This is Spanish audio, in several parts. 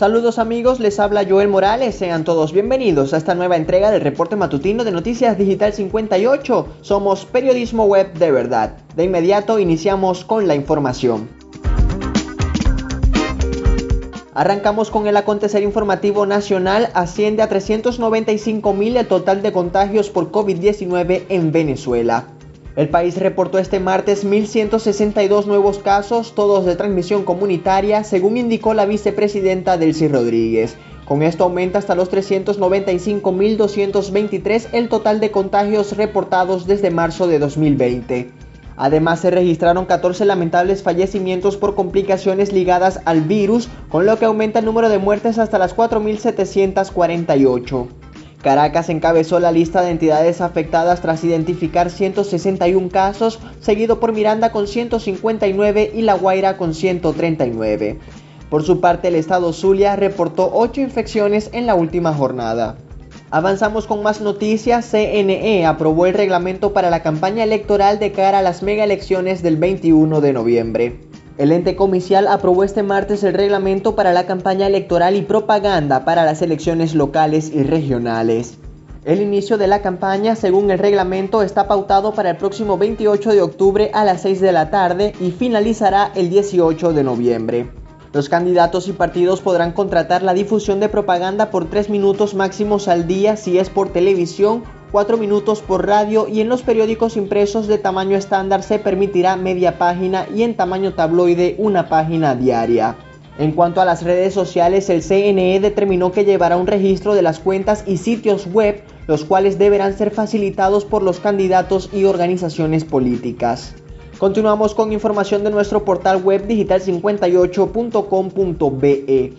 Saludos amigos, les habla Joel Morales, sean todos bienvenidos a esta nueva entrega del reporte matutino de Noticias Digital 58. Somos periodismo web de verdad. De inmediato iniciamos con la información. Arrancamos con el acontecer informativo nacional. Asciende a 395 mil el total de contagios por COVID-19 en Venezuela. El país reportó este martes 1.162 nuevos casos, todos de transmisión comunitaria, según indicó la vicepresidenta Delcy Rodríguez. Con esto aumenta hasta los 395.223 el total de contagios reportados desde marzo de 2020. Además se registraron 14 lamentables fallecimientos por complicaciones ligadas al virus, con lo que aumenta el número de muertes hasta las 4.748. Caracas encabezó la lista de entidades afectadas tras identificar 161 casos, seguido por Miranda con 159 y La Guaira con 139. Por su parte, el estado Zulia reportó 8 infecciones en la última jornada. Avanzamos con más noticias. CNE aprobó el reglamento para la campaña electoral de cara a las mega elecciones del 21 de noviembre. El ente comicial aprobó este martes el reglamento para la campaña electoral y propaganda para las elecciones locales y regionales. El inicio de la campaña, según el reglamento, está pautado para el próximo 28 de octubre a las 6 de la tarde y finalizará el 18 de noviembre. Los candidatos y partidos podrán contratar la difusión de propaganda por 3 minutos máximos al día si es por televisión 4 minutos por radio y en los periódicos impresos de tamaño estándar se permitirá media página y en tamaño tabloide una página diaria. En cuanto a las redes sociales, el CNE determinó que llevará un registro de las cuentas y sitios web, los cuales deberán ser facilitados por los candidatos y organizaciones políticas. Continuamos con información de nuestro portal web digital58.com.be.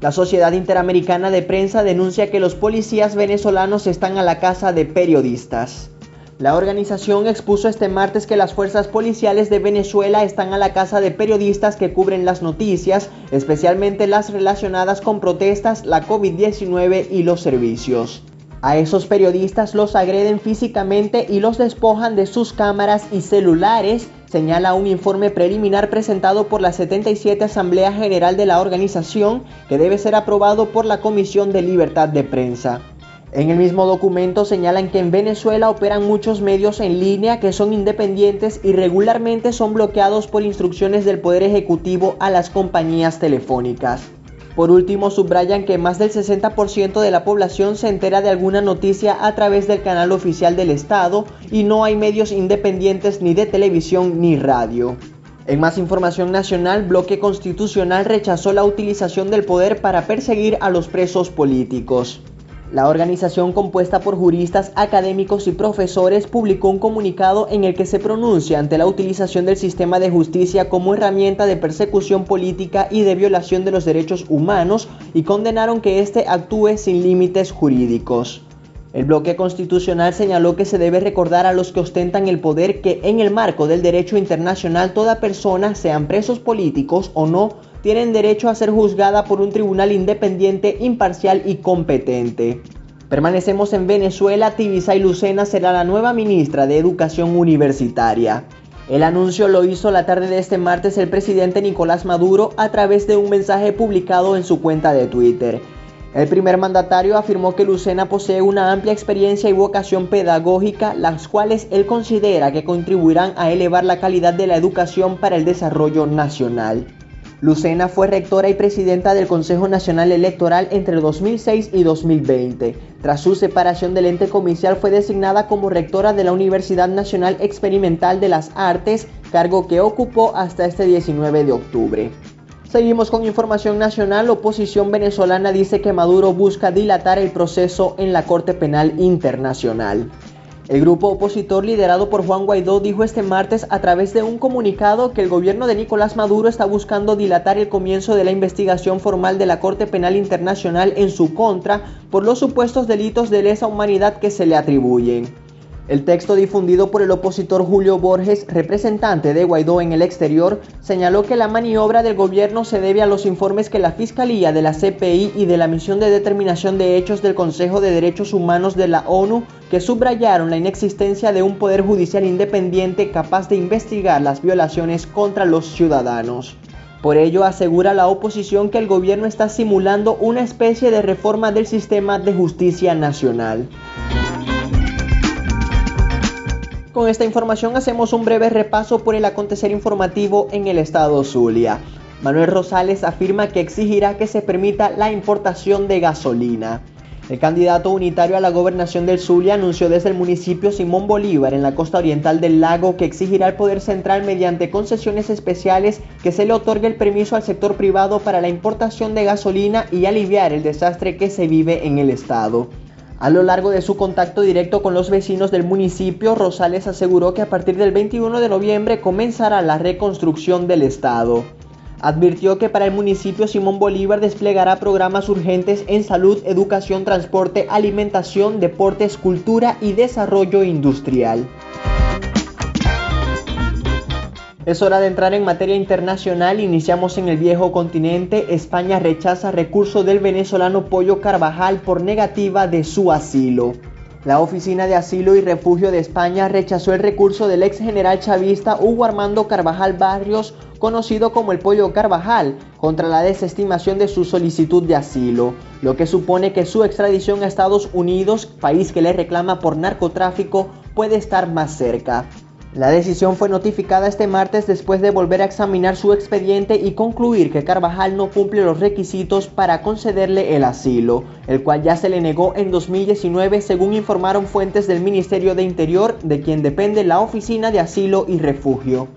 La Sociedad Interamericana de Prensa denuncia que los policías venezolanos están a la casa de periodistas. La organización expuso este martes que las fuerzas policiales de Venezuela están a la casa de periodistas que cubren las noticias, especialmente las relacionadas con protestas, la COVID-19 y los servicios. A esos periodistas los agreden físicamente y los despojan de sus cámaras y celulares señala un informe preliminar presentado por la 77 Asamblea General de la organización que debe ser aprobado por la Comisión de Libertad de Prensa. En el mismo documento señalan que en Venezuela operan muchos medios en línea que son independientes y regularmente son bloqueados por instrucciones del Poder Ejecutivo a las compañías telefónicas. Por último, subrayan que más del 60% de la población se entera de alguna noticia a través del canal oficial del Estado y no hay medios independientes ni de televisión ni radio. En más información nacional, Bloque Constitucional rechazó la utilización del poder para perseguir a los presos políticos. La organización compuesta por juristas, académicos y profesores publicó un comunicado en el que se pronuncia ante la utilización del sistema de justicia como herramienta de persecución política y de violación de los derechos humanos y condenaron que éste actúe sin límites jurídicos. El bloque constitucional señaló que se debe recordar a los que ostentan el poder que en el marco del derecho internacional toda persona, sean presos políticos o no, tienen derecho a ser juzgada por un tribunal independiente, imparcial y competente. Permanecemos en Venezuela, Tibisay Lucena será la nueva ministra de Educación Universitaria. El anuncio lo hizo la tarde de este martes el presidente Nicolás Maduro a través de un mensaje publicado en su cuenta de Twitter. El primer mandatario afirmó que Lucena posee una amplia experiencia y vocación pedagógica, las cuales él considera que contribuirán a elevar la calidad de la educación para el desarrollo nacional. Lucena fue rectora y presidenta del Consejo Nacional Electoral entre 2006 y 2020. Tras su separación del ente comicial fue designada como rectora de la Universidad Nacional Experimental de las Artes, cargo que ocupó hasta este 19 de octubre. Seguimos con información nacional. Oposición venezolana dice que Maduro busca dilatar el proceso en la Corte Penal Internacional. El grupo opositor liderado por Juan Guaidó dijo este martes a través de un comunicado que el gobierno de Nicolás Maduro está buscando dilatar el comienzo de la investigación formal de la Corte Penal Internacional en su contra por los supuestos delitos de lesa humanidad que se le atribuyen. El texto difundido por el opositor Julio Borges, representante de Guaidó en el exterior, señaló que la maniobra del gobierno se debe a los informes que la Fiscalía de la CPI y de la Misión de Determinación de Hechos del Consejo de Derechos Humanos de la ONU, que subrayaron la inexistencia de un poder judicial independiente capaz de investigar las violaciones contra los ciudadanos. Por ello asegura la oposición que el gobierno está simulando una especie de reforma del sistema de justicia nacional. Con esta información hacemos un breve repaso por el acontecer informativo en el estado Zulia. Manuel Rosales afirma que exigirá que se permita la importación de gasolina. El candidato unitario a la gobernación del Zulia anunció desde el municipio Simón Bolívar en la costa oriental del lago que exigirá al Poder Central mediante concesiones especiales que se le otorgue el permiso al sector privado para la importación de gasolina y aliviar el desastre que se vive en el estado. A lo largo de su contacto directo con los vecinos del municipio, Rosales aseguró que a partir del 21 de noviembre comenzará la reconstrucción del estado. Advirtió que para el municipio Simón Bolívar desplegará programas urgentes en salud, educación, transporte, alimentación, deportes, cultura y desarrollo industrial. Es hora de entrar en materia internacional. Iniciamos en el viejo continente. España rechaza recurso del venezolano Pollo Carvajal por negativa de su asilo. La Oficina de Asilo y Refugio de España rechazó el recurso del ex general chavista Hugo Armando Carvajal Barrios conocido como el pollo Carvajal, contra la desestimación de su solicitud de asilo, lo que supone que su extradición a Estados Unidos, país que le reclama por narcotráfico, puede estar más cerca. La decisión fue notificada este martes después de volver a examinar su expediente y concluir que Carvajal no cumple los requisitos para concederle el asilo, el cual ya se le negó en 2019 según informaron fuentes del Ministerio de Interior, de quien depende la Oficina de Asilo y Refugio.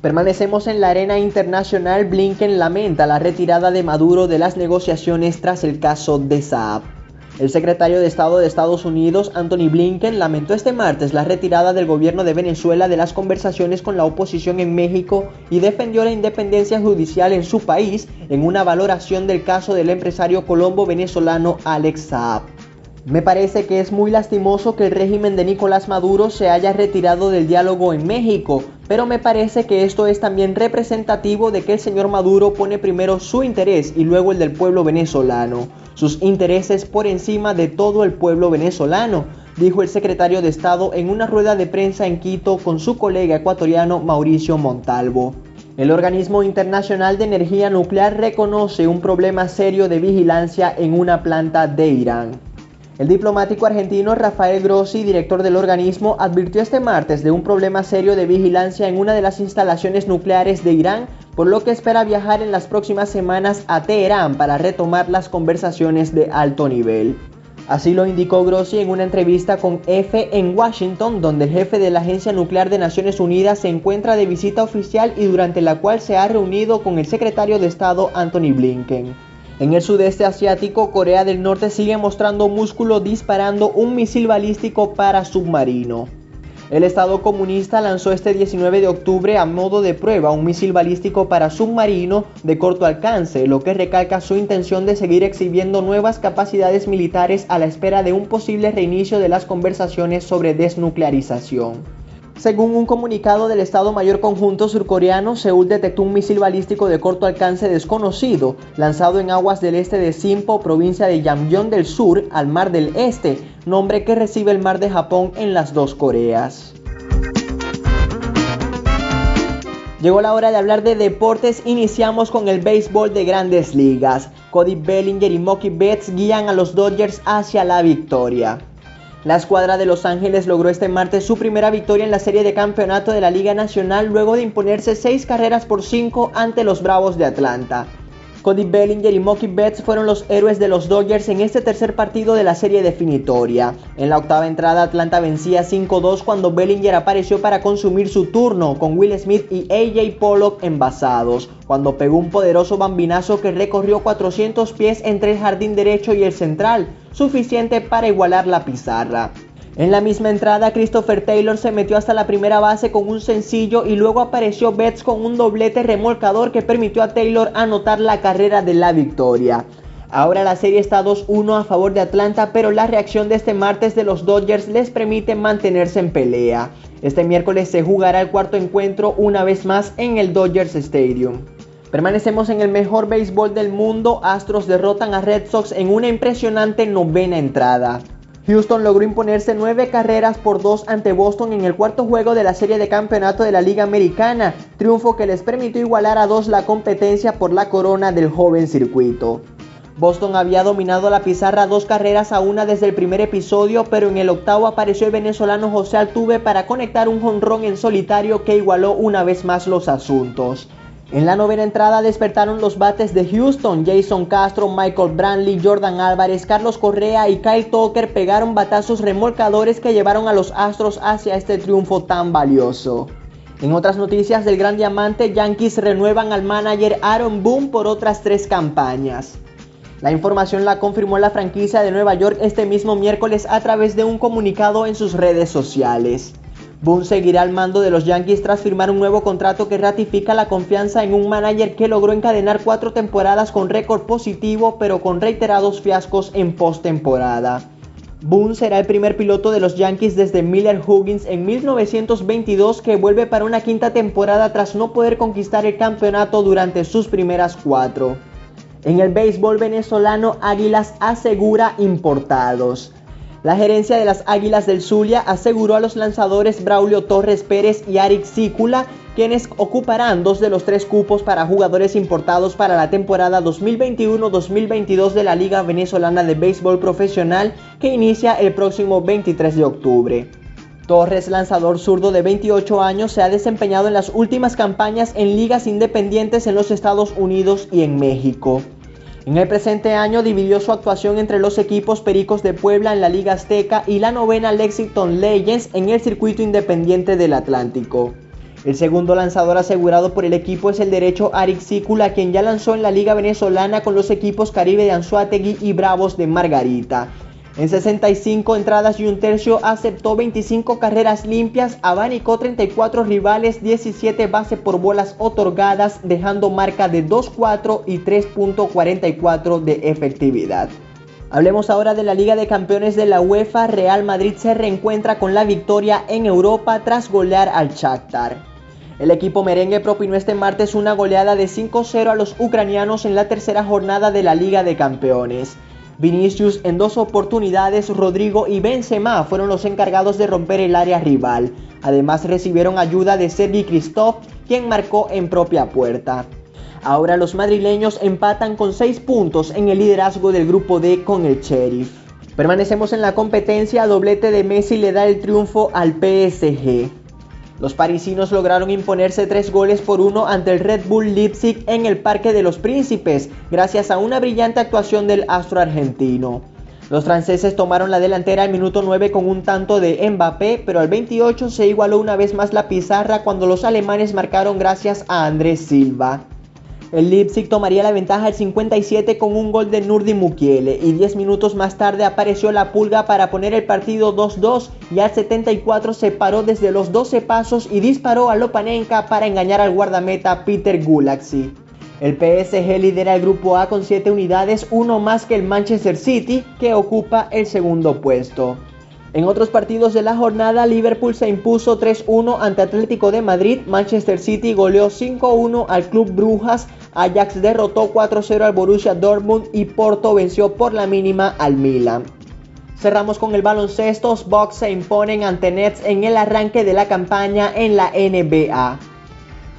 Permanecemos en la arena internacional. Blinken lamenta la retirada de Maduro de las negociaciones tras el caso de Saab. El secretario de Estado de Estados Unidos, Anthony Blinken, lamentó este martes la retirada del gobierno de Venezuela de las conversaciones con la oposición en México y defendió la independencia judicial en su país en una valoración del caso del empresario colombo venezolano Alex Saab. Me parece que es muy lastimoso que el régimen de Nicolás Maduro se haya retirado del diálogo en México, pero me parece que esto es también representativo de que el señor Maduro pone primero su interés y luego el del pueblo venezolano, sus intereses por encima de todo el pueblo venezolano, dijo el secretario de Estado en una rueda de prensa en Quito con su colega ecuatoriano Mauricio Montalvo. El Organismo Internacional de Energía Nuclear reconoce un problema serio de vigilancia en una planta de Irán. El diplomático argentino Rafael Grossi, director del organismo, advirtió este martes de un problema serio de vigilancia en una de las instalaciones nucleares de Irán, por lo que espera viajar en las próximas semanas a Teherán para retomar las conversaciones de alto nivel. Así lo indicó Grossi en una entrevista con EFE en Washington, donde el jefe de la Agencia Nuclear de Naciones Unidas se encuentra de visita oficial y durante la cual se ha reunido con el secretario de Estado Anthony Blinken. En el sudeste asiático, Corea del Norte sigue mostrando músculo disparando un misil balístico para submarino. El Estado comunista lanzó este 19 de octubre a modo de prueba un misil balístico para submarino de corto alcance, lo que recalca su intención de seguir exhibiendo nuevas capacidades militares a la espera de un posible reinicio de las conversaciones sobre desnuclearización. Según un comunicado del Estado Mayor Conjunto surcoreano, Seúl detectó un misil balístico de corto alcance desconocido, lanzado en aguas del este de Simpo, provincia de Yamyeon del Sur, al Mar del Este, nombre que recibe el Mar de Japón en las dos Coreas. Llegó la hora de hablar de deportes, iniciamos con el béisbol de grandes ligas. Cody Bellinger y Mookie Betts guían a los Dodgers hacia la victoria. La escuadra de Los Ángeles logró este martes su primera victoria en la serie de campeonato de la Liga Nacional luego de imponerse 6 carreras por 5 ante los Bravos de Atlanta. Cody Bellinger y Mookie Betts fueron los héroes de los Dodgers en este tercer partido de la serie definitoria. En la octava entrada Atlanta vencía 5-2 cuando Bellinger apareció para consumir su turno con Will Smith y AJ Pollock envasados, cuando pegó un poderoso bambinazo que recorrió 400 pies entre el jardín derecho y el central, suficiente para igualar la pizarra. En la misma entrada, Christopher Taylor se metió hasta la primera base con un sencillo y luego apareció Betts con un doblete remolcador que permitió a Taylor anotar la carrera de la victoria. Ahora la serie está 2-1 a favor de Atlanta, pero la reacción de este martes de los Dodgers les permite mantenerse en pelea. Este miércoles se jugará el cuarto encuentro una vez más en el Dodgers Stadium. Permanecemos en el mejor béisbol del mundo, Astros derrotan a Red Sox en una impresionante novena entrada. Houston logró imponerse nueve carreras por dos ante Boston en el cuarto juego de la serie de campeonato de la Liga Americana, triunfo que les permitió igualar a dos la competencia por la corona del joven circuito. Boston había dominado la pizarra dos carreras a una desde el primer episodio, pero en el octavo apareció el venezolano José Altuve para conectar un jonrón en solitario que igualó una vez más los asuntos. En la novena entrada despertaron los bates de Houston. Jason Castro, Michael Brantley, Jordan Álvarez, Carlos Correa y Kyle Tucker pegaron batazos remolcadores que llevaron a los Astros hacia este triunfo tan valioso. En otras noticias del gran diamante, Yankees renuevan al manager Aaron Boone por otras tres campañas. La información la confirmó la franquicia de Nueva York este mismo miércoles a través de un comunicado en sus redes sociales. Boone seguirá al mando de los Yankees tras firmar un nuevo contrato que ratifica la confianza en un manager que logró encadenar cuatro temporadas con récord positivo pero con reiterados fiascos en postemporada. Boone será el primer piloto de los Yankees desde Miller Huggins en 1922 que vuelve para una quinta temporada tras no poder conquistar el campeonato durante sus primeras cuatro. En el béisbol venezolano, Águilas asegura importados. La gerencia de las Águilas del Zulia aseguró a los lanzadores Braulio Torres Pérez y Arik Sícula, quienes ocuparán dos de los tres cupos para jugadores importados para la temporada 2021-2022 de la Liga Venezolana de Béisbol Profesional que inicia el próximo 23 de octubre. Torres, lanzador zurdo de 28 años, se ha desempeñado en las últimas campañas en ligas independientes en los Estados Unidos y en México. En el presente año dividió su actuación entre los equipos Pericos de Puebla en la Liga Azteca y la novena Lexington Legends en el circuito independiente del Atlántico. El segundo lanzador asegurado por el equipo es el derecho Arik Sícula, quien ya lanzó en la Liga Venezolana con los equipos Caribe de Anzuategui y Bravos de Margarita. En 65 entradas y un tercio aceptó 25 carreras limpias, abanicó 34 rivales, 17 bases por bolas otorgadas, dejando marca de 2-4 y 3.44 de efectividad. Hablemos ahora de la Liga de Campeones de la UEFA. Real Madrid se reencuentra con la victoria en Europa tras golear al Shakhtar. El equipo merengue propinó este martes una goleada de 5-0 a los ucranianos en la tercera jornada de la Liga de Campeones. Vinicius en dos oportunidades, Rodrigo y Benzema fueron los encargados de romper el área rival. Además recibieron ayuda de Sergi Christoph, quien marcó en propia puerta. Ahora los madrileños empatan con 6 puntos en el liderazgo del grupo D con el Sheriff. Permanecemos en la competencia, doblete de Messi le da el triunfo al PSG. Los parisinos lograron imponerse tres goles por uno ante el Red Bull Leipzig en el Parque de los Príncipes, gracias a una brillante actuación del astro argentino. Los franceses tomaron la delantera al minuto 9 con un tanto de Mbappé, pero al 28 se igualó una vez más la pizarra cuando los alemanes marcaron gracias a Andrés Silva. El Leipzig tomaría la ventaja al 57 con un gol de Nurdi Mukiele y 10 minutos más tarde apareció la pulga para poner el partido 2-2 y al 74 se paró desde los 12 pasos y disparó a Lopanenka para engañar al guardameta Peter Gulaxi. El PSG lidera el grupo A con 7 unidades, uno más que el Manchester City que ocupa el segundo puesto. En otros partidos de la jornada, Liverpool se impuso 3-1 ante Atlético de Madrid, Manchester City goleó 5-1 al Club Brujas, Ajax derrotó 4-0 al Borussia Dortmund y Porto venció por la mínima al Milan. Cerramos con el baloncesto, Bucks se imponen ante Nets en el arranque de la campaña en la NBA.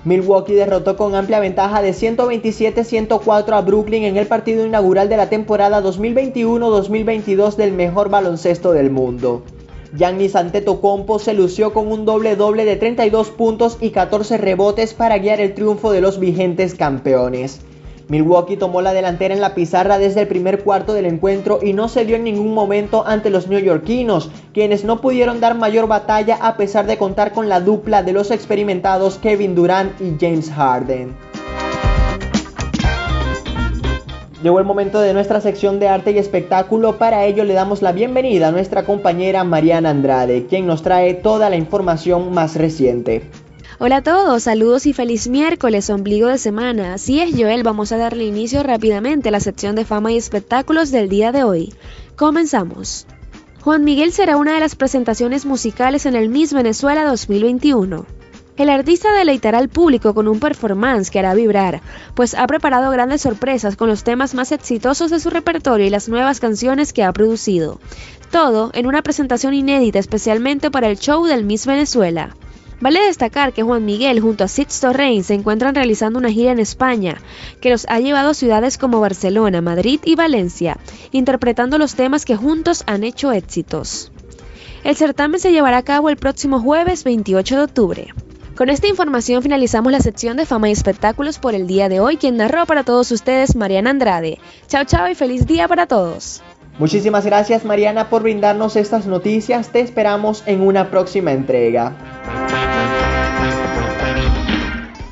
Milwaukee derrotó con amplia ventaja de 127-104 a Brooklyn en el partido inaugural de la temporada 2021-2022 del mejor baloncesto del mundo. Giannis Antetokounmpo se lució con un doble doble de 32 puntos y 14 rebotes para guiar el triunfo de los vigentes campeones. Milwaukee tomó la delantera en la pizarra desde el primer cuarto del encuentro y no se dio en ningún momento ante los neoyorquinos, quienes no pudieron dar mayor batalla a pesar de contar con la dupla de los experimentados Kevin Durant y James Harden. Llegó el momento de nuestra sección de arte y espectáculo, para ello le damos la bienvenida a nuestra compañera Mariana Andrade, quien nos trae toda la información más reciente. Hola a todos, saludos y feliz miércoles, ombligo de semana. Así es, Joel, vamos a darle inicio rápidamente a la sección de fama y espectáculos del día de hoy. Comenzamos. Juan Miguel será una de las presentaciones musicales en el Miss Venezuela 2021. El artista deleitará al público con un performance que hará vibrar, pues ha preparado grandes sorpresas con los temas más exitosos de su repertorio y las nuevas canciones que ha producido. Todo en una presentación inédita especialmente para el show del Miss Venezuela. Vale destacar que Juan Miguel junto a Sixto Rey se encuentran realizando una gira en España, que los ha llevado a ciudades como Barcelona, Madrid y Valencia, interpretando los temas que juntos han hecho éxitos. El certamen se llevará a cabo el próximo jueves 28 de octubre. Con esta información finalizamos la sección de fama y espectáculos por el día de hoy. Quien narró para todos ustedes, Mariana Andrade. Chao, chao y feliz día para todos. Muchísimas gracias Mariana por brindarnos estas noticias. Te esperamos en una próxima entrega.